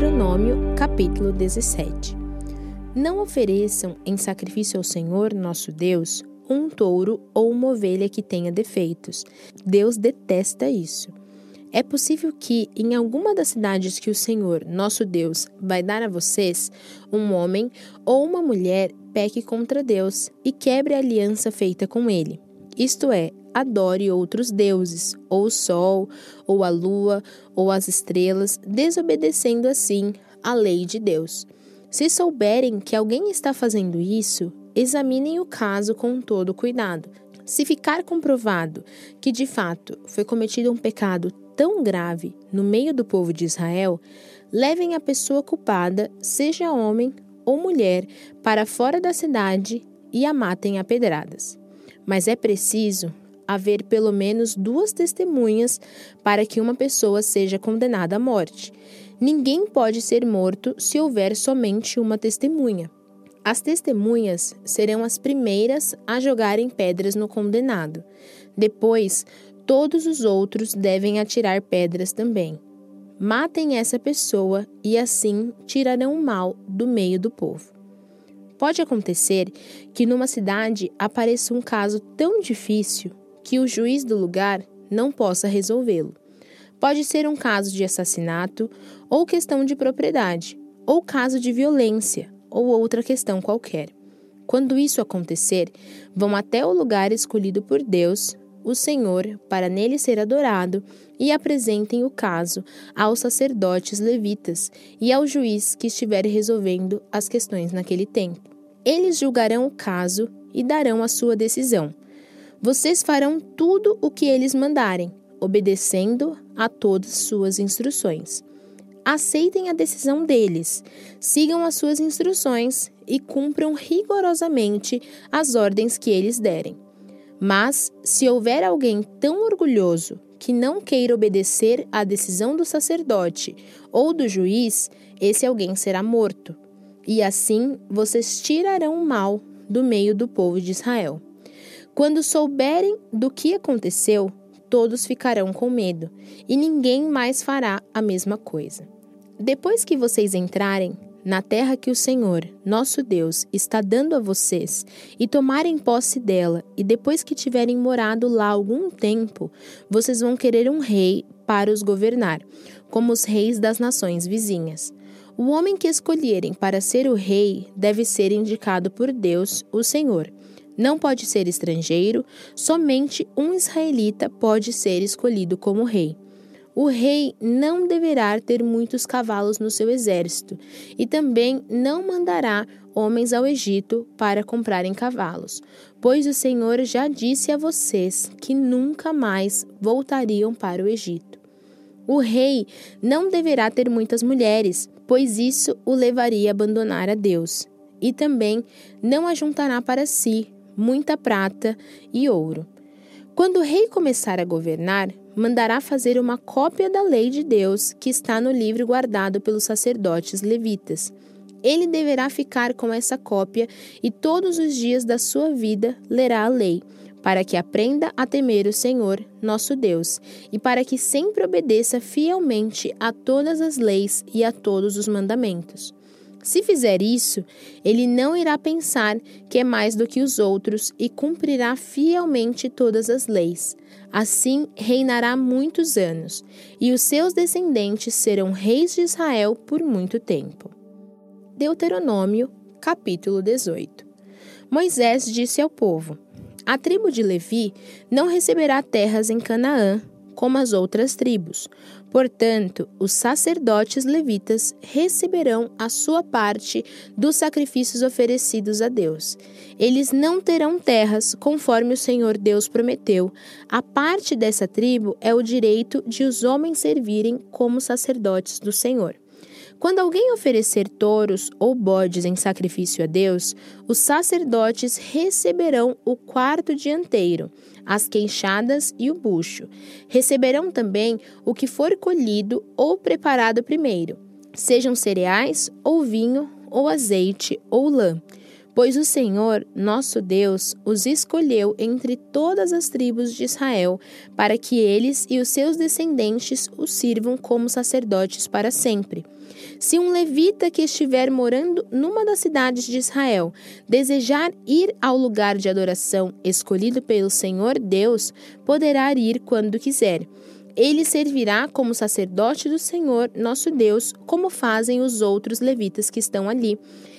Deuteronômio, capítulo 17. Não ofereçam em sacrifício ao Senhor, nosso Deus, um touro ou uma ovelha que tenha defeitos. Deus detesta isso. É possível que, em alguma das cidades que o Senhor, nosso Deus, vai dar a vocês, um homem ou uma mulher peque contra Deus e quebre a aliança feita com ele. Isto é, adore outros deuses, ou o sol, ou a lua, ou as estrelas, desobedecendo assim a lei de Deus. Se souberem que alguém está fazendo isso, examinem o caso com todo cuidado. Se ficar comprovado que de fato foi cometido um pecado tão grave no meio do povo de Israel, levem a pessoa culpada, seja homem ou mulher, para fora da cidade e a matem a pedradas. Mas é preciso haver pelo menos duas testemunhas para que uma pessoa seja condenada à morte. Ninguém pode ser morto se houver somente uma testemunha. As testemunhas serão as primeiras a jogarem pedras no condenado. Depois, todos os outros devem atirar pedras também. Matem essa pessoa e assim tirarão o mal do meio do povo. Pode acontecer que numa cidade apareça um caso tão difícil que o juiz do lugar não possa resolvê-lo. Pode ser um caso de assassinato, ou questão de propriedade, ou caso de violência, ou outra questão qualquer. Quando isso acontecer, vão até o lugar escolhido por Deus, o Senhor, para nele ser adorado, e apresentem o caso aos sacerdotes levitas e ao juiz que estiver resolvendo as questões naquele tempo. Eles julgarão o caso e darão a sua decisão. Vocês farão tudo o que eles mandarem, obedecendo a todas suas instruções. Aceitem a decisão deles, sigam as suas instruções e cumpram rigorosamente as ordens que eles derem. Mas, se houver alguém tão orgulhoso que não queira obedecer à decisão do sacerdote ou do juiz, esse alguém será morto. E assim vocês tirarão o mal do meio do povo de Israel. Quando souberem do que aconteceu, todos ficarão com medo, e ninguém mais fará a mesma coisa. Depois que vocês entrarem na terra que o Senhor, nosso Deus, está dando a vocês, e tomarem posse dela, e depois que tiverem morado lá algum tempo, vocês vão querer um rei para os governar, como os reis das nações vizinhas. O homem que escolherem para ser o rei deve ser indicado por Deus, o Senhor não pode ser estrangeiro, somente um israelita pode ser escolhido como rei. O rei não deverá ter muitos cavalos no seu exército, e também não mandará homens ao Egito para comprarem cavalos, pois o Senhor já disse a vocês que nunca mais voltariam para o Egito. O rei não deverá ter muitas mulheres, pois isso o levaria a abandonar a Deus, e também não ajuntará para si muita prata e ouro. Quando o rei começar a governar, mandará fazer uma cópia da lei de Deus que está no livro guardado pelos sacerdotes levitas. Ele deverá ficar com essa cópia e todos os dias da sua vida lerá a lei, para que aprenda a temer o Senhor, nosso Deus, e para que sempre obedeça fielmente a todas as leis e a todos os mandamentos. Se fizer isso, ele não irá pensar que é mais do que os outros e cumprirá fielmente todas as leis. Assim reinará muitos anos, e os seus descendentes serão reis de Israel por muito tempo. Deuteronômio, capítulo 18. Moisés disse ao povo: A tribo de Levi não receberá terras em Canaã, como as outras tribos. Portanto, os sacerdotes levitas receberão a sua parte dos sacrifícios oferecidos a Deus. Eles não terão terras, conforme o Senhor Deus prometeu. A parte dessa tribo é o direito de os homens servirem como sacerdotes do Senhor. Quando alguém oferecer touros ou bodes em sacrifício a Deus, os sacerdotes receberão o quarto dianteiro, as queixadas e o bucho. Receberão também o que for colhido ou preparado primeiro, sejam cereais ou vinho ou azeite ou lã Pois o Senhor, nosso Deus, os escolheu entre todas as tribos de Israel, para que eles e os seus descendentes o sirvam como sacerdotes para sempre. Se um levita que estiver morando numa das cidades de Israel desejar ir ao lugar de adoração escolhido pelo Senhor Deus, poderá ir quando quiser. Ele servirá como sacerdote do Senhor, nosso Deus, como fazem os outros levitas que estão ali,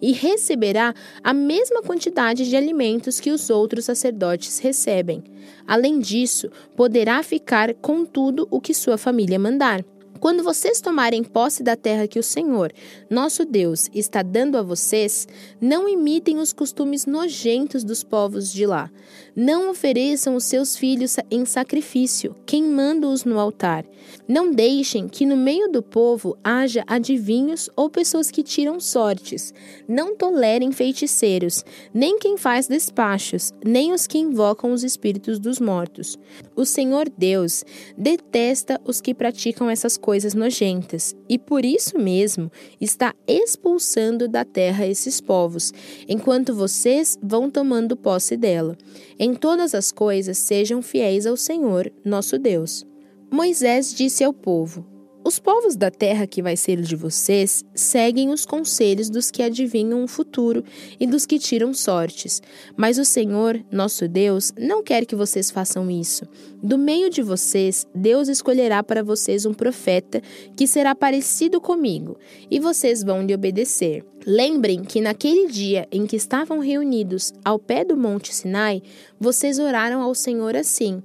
e receberá a mesma quantidade de alimentos que os outros sacerdotes recebem. Além disso, poderá ficar com tudo o que sua família mandar. Quando vocês tomarem posse da terra que o Senhor, nosso Deus, está dando a vocês, não imitem os costumes nojentos dos povos de lá. Não ofereçam os seus filhos em sacrifício, queimando-os no altar. Não deixem que no meio do povo haja adivinhos ou pessoas que tiram sortes. Não tolerem feiticeiros, nem quem faz despachos, nem os que invocam os espíritos dos mortos. O Senhor Deus detesta os que praticam essas coisas nojentas e por isso mesmo está expulsando da terra esses povos, enquanto vocês vão tomando posse dela. Em todas as coisas sejam fiéis ao Senhor, nosso Deus. Moisés disse ao povo: Os povos da terra que vai ser de vocês seguem os conselhos dos que adivinham o futuro e dos que tiram sortes. Mas o Senhor, nosso Deus, não quer que vocês façam isso. Do meio de vocês, Deus escolherá para vocês um profeta que será parecido comigo, e vocês vão lhe obedecer. Lembrem que naquele dia em que estavam reunidos ao pé do Monte Sinai, vocês oraram ao Senhor assim: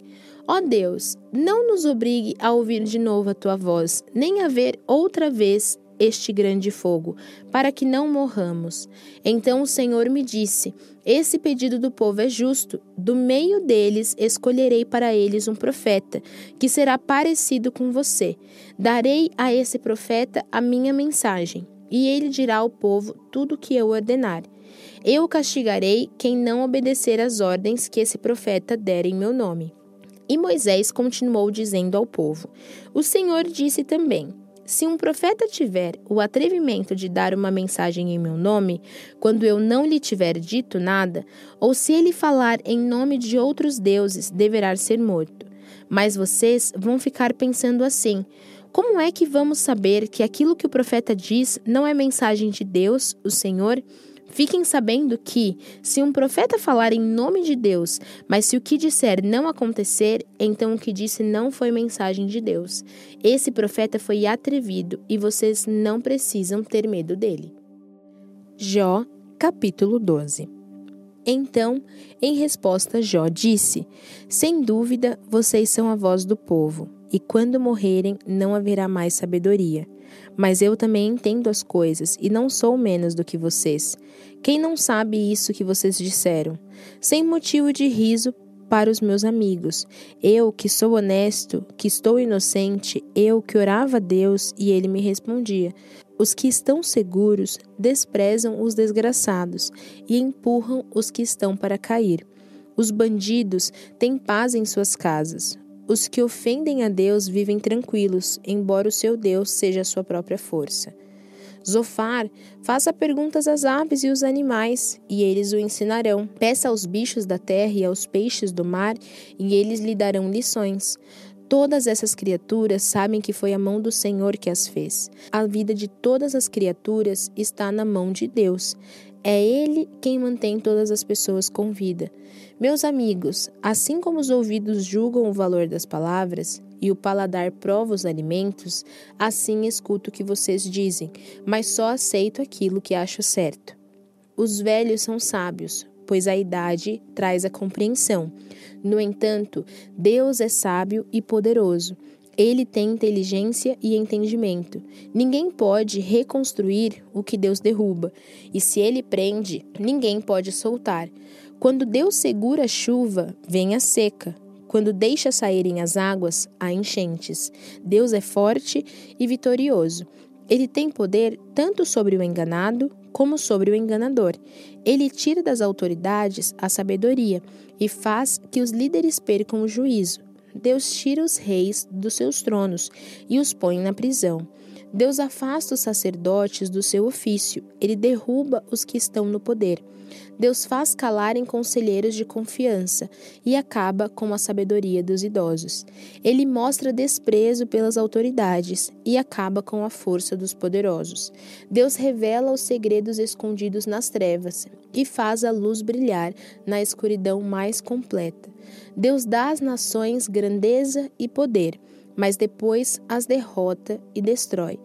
Ó Deus, não nos obrigue a ouvir de novo a tua voz, nem a ver outra vez este grande fogo, para que não morramos. Então o Senhor me disse: Esse pedido do povo é justo. Do meio deles escolherei para eles um profeta, que será parecido com você. Darei a esse profeta a minha mensagem e ele dirá ao povo tudo o que eu ordenar. Eu castigarei quem não obedecer às ordens que esse profeta der em meu nome. E Moisés continuou dizendo ao povo: O Senhor disse também: Se um profeta tiver o atrevimento de dar uma mensagem em meu nome, quando eu não lhe tiver dito nada, ou se ele falar em nome de outros deuses, deverá ser morto. Mas vocês vão ficar pensando assim: como é que vamos saber que aquilo que o profeta diz não é mensagem de Deus, o Senhor? Fiquem sabendo que, se um profeta falar em nome de Deus, mas se o que disser não acontecer, então o que disse não foi mensagem de Deus. Esse profeta foi atrevido e vocês não precisam ter medo dele. Jó, capítulo 12 Então, em resposta, Jó disse: Sem dúvida, vocês são a voz do povo e quando morrerem não haverá mais sabedoria. Mas eu também entendo as coisas e não sou menos do que vocês. Quem não sabe isso que vocês disseram? Sem motivo de riso para os meus amigos. Eu, que sou honesto, que estou inocente, eu que orava a Deus e ele me respondia. Os que estão seguros desprezam os desgraçados e empurram os que estão para cair. Os bandidos têm paz em suas casas. Os que ofendem a Deus vivem tranquilos, embora o seu Deus seja a sua própria força. Zofar, faça perguntas às aves e aos animais, e eles o ensinarão. Peça aos bichos da terra e aos peixes do mar, e eles lhe darão lições. Todas essas criaturas sabem que foi a mão do Senhor que as fez. A vida de todas as criaturas está na mão de Deus. É Ele quem mantém todas as pessoas com vida. Meus amigos, assim como os ouvidos julgam o valor das palavras e o paladar prova os alimentos, assim escuto o que vocês dizem, mas só aceito aquilo que acho certo. Os velhos são sábios, pois a idade traz a compreensão. No entanto, Deus é sábio e poderoso. Ele tem inteligência e entendimento. Ninguém pode reconstruir o que Deus derruba, e se ele prende, ninguém pode soltar. Quando Deus segura a chuva, vem a seca. Quando deixa saírem as águas, há enchentes. Deus é forte e vitorioso. Ele tem poder tanto sobre o enganado como sobre o enganador. Ele tira das autoridades a sabedoria e faz que os líderes percam o juízo. Deus tira os reis dos seus tronos e os põe na prisão. Deus afasta os sacerdotes do seu ofício, ele derruba os que estão no poder. Deus faz calarem conselheiros de confiança e acaba com a sabedoria dos idosos. Ele mostra desprezo pelas autoridades e acaba com a força dos poderosos. Deus revela os segredos escondidos nas trevas e faz a luz brilhar na escuridão mais completa. Deus dá às nações grandeza e poder mas depois as derrota e destrói.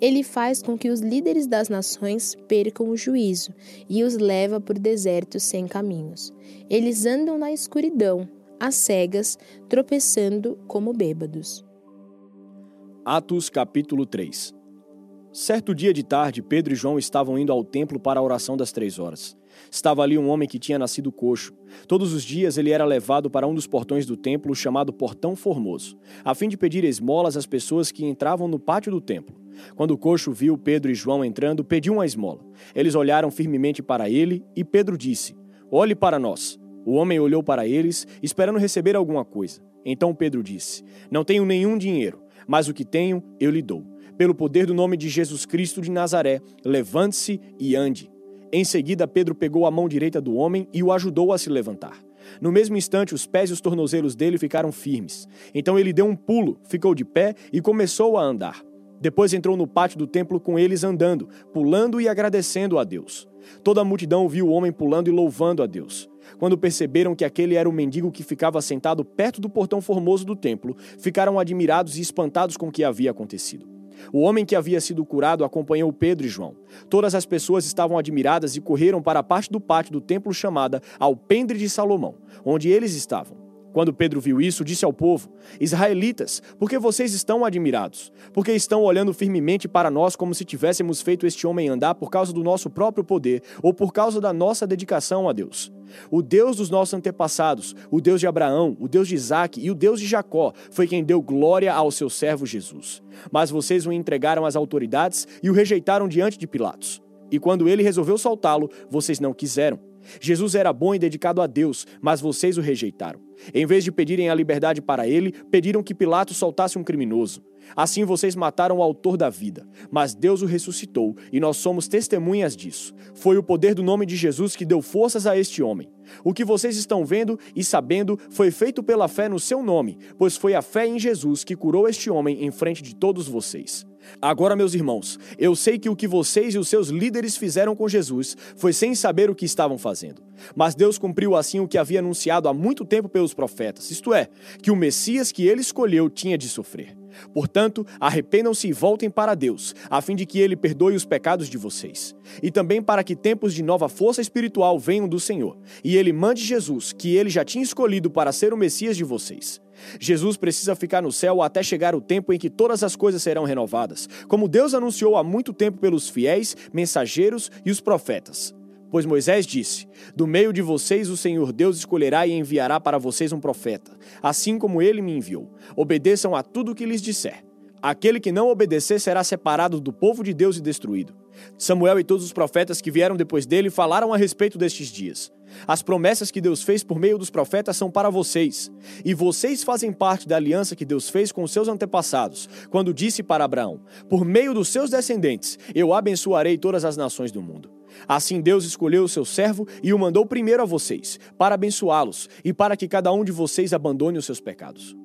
Ele faz com que os líderes das nações percam o juízo e os leva por desertos sem caminhos. Eles andam na escuridão, às cegas, tropeçando como bêbados. Atos capítulo 3 Certo dia de tarde, Pedro e João estavam indo ao templo para a oração das três horas. Estava ali um homem que tinha nascido coxo. Todos os dias ele era levado para um dos portões do templo, chamado Portão Formoso, a fim de pedir esmolas às pessoas que entravam no pátio do templo. Quando o coxo viu Pedro e João entrando, pediu uma esmola. Eles olharam firmemente para ele e Pedro disse: Olhe para nós. O homem olhou para eles, esperando receber alguma coisa. Então Pedro disse: Não tenho nenhum dinheiro, mas o que tenho eu lhe dou. Pelo poder do nome de Jesus Cristo de Nazaré, levante-se e ande. Em seguida, Pedro pegou a mão direita do homem e o ajudou a se levantar. No mesmo instante, os pés e os tornozelos dele ficaram firmes. Então ele deu um pulo, ficou de pé e começou a andar. Depois entrou no pátio do templo com eles andando, pulando e agradecendo a Deus. Toda a multidão viu o homem pulando e louvando a Deus. Quando perceberam que aquele era o mendigo que ficava sentado perto do portão formoso do templo, ficaram admirados e espantados com o que havia acontecido. O homem que havia sido curado acompanhou Pedro e João. Todas as pessoas estavam admiradas e correram para a parte do pátio do templo chamada Alpendre de Salomão, onde eles estavam. Quando Pedro viu isso, disse ao povo: Israelitas, por que vocês estão admirados? Porque estão olhando firmemente para nós como se tivéssemos feito este homem andar por causa do nosso próprio poder ou por causa da nossa dedicação a Deus. O Deus dos nossos antepassados, o Deus de Abraão, o Deus de Isaac e o Deus de Jacó, foi quem deu glória ao seu servo Jesus. Mas vocês o entregaram às autoridades e o rejeitaram diante de Pilatos. E quando ele resolveu soltá-lo, vocês não quiseram. Jesus era bom e dedicado a Deus, mas vocês o rejeitaram. Em vez de pedirem a liberdade para ele, pediram que Pilatos soltasse um criminoso. Assim vocês mataram o autor da vida, mas Deus o ressuscitou e nós somos testemunhas disso. Foi o poder do nome de Jesus que deu forças a este homem. O que vocês estão vendo e sabendo foi feito pela fé no seu nome, pois foi a fé em Jesus que curou este homem em frente de todos vocês. Agora, meus irmãos, eu sei que o que vocês e os seus líderes fizeram com Jesus foi sem saber o que estavam fazendo. Mas Deus cumpriu assim o que havia anunciado há muito tempo pelos profetas, isto é, que o Messias que ele escolheu tinha de sofrer. Portanto, arrependam-se e voltem para Deus, a fim de que ele perdoe os pecados de vocês. E também para que tempos de nova força espiritual venham do Senhor, e ele mande Jesus, que ele já tinha escolhido para ser o Messias de vocês. Jesus precisa ficar no céu até chegar o tempo em que todas as coisas serão renovadas, como Deus anunciou há muito tempo pelos fiéis, mensageiros e os profetas. Pois Moisés disse: Do meio de vocês o Senhor Deus escolherá e enviará para vocês um profeta, assim como ele me enviou. Obedeçam a tudo o que lhes disser. Aquele que não obedecer será separado do povo de Deus e destruído. Samuel e todos os profetas que vieram depois dele falaram a respeito destes dias. As promessas que Deus fez por meio dos profetas são para vocês, e vocês fazem parte da aliança que Deus fez com seus antepassados, quando disse para Abraão: Por meio dos seus descendentes, eu abençoarei todas as nações do mundo. Assim Deus escolheu o seu servo e o mandou primeiro a vocês, para abençoá-los e para que cada um de vocês abandone os seus pecados.